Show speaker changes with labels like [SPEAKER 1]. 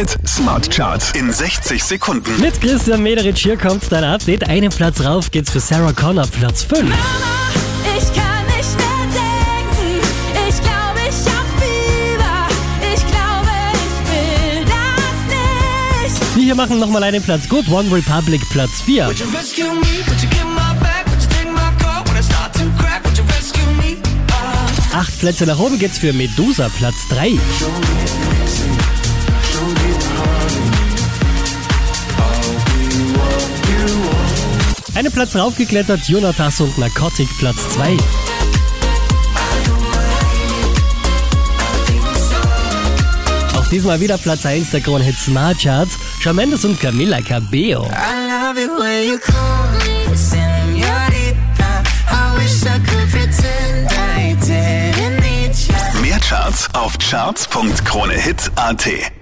[SPEAKER 1] Hit Smart Charts in 60 Sekunden.
[SPEAKER 2] Mit Christian Mederitsch hier kommt dein Update. Einen Platz rauf geht's für Sarah Connor, Platz 5.
[SPEAKER 3] Mama, ich kann nicht mehr denken. Ich glaube, ich hab Fieber. Ich glaube, ich will das nicht.
[SPEAKER 2] Die hier machen nochmal einen Platz gut. One Republic, Platz 4.
[SPEAKER 4] Would you rescue me? Would you get my back? Would you take my call when I start to crack? Would you rescue me? Uh,
[SPEAKER 2] Acht Plätze nach oben geht's für Medusa, Platz 3. Einen Platz raufgeklettert, Jonatas und Narcotic, Platz 2. Auch diesmal wieder Platz 1 der Krone Hit Smart Charts. Shawn Mendes und Camila Cabello.
[SPEAKER 1] Mehr Charts auf charts.kronehit.at.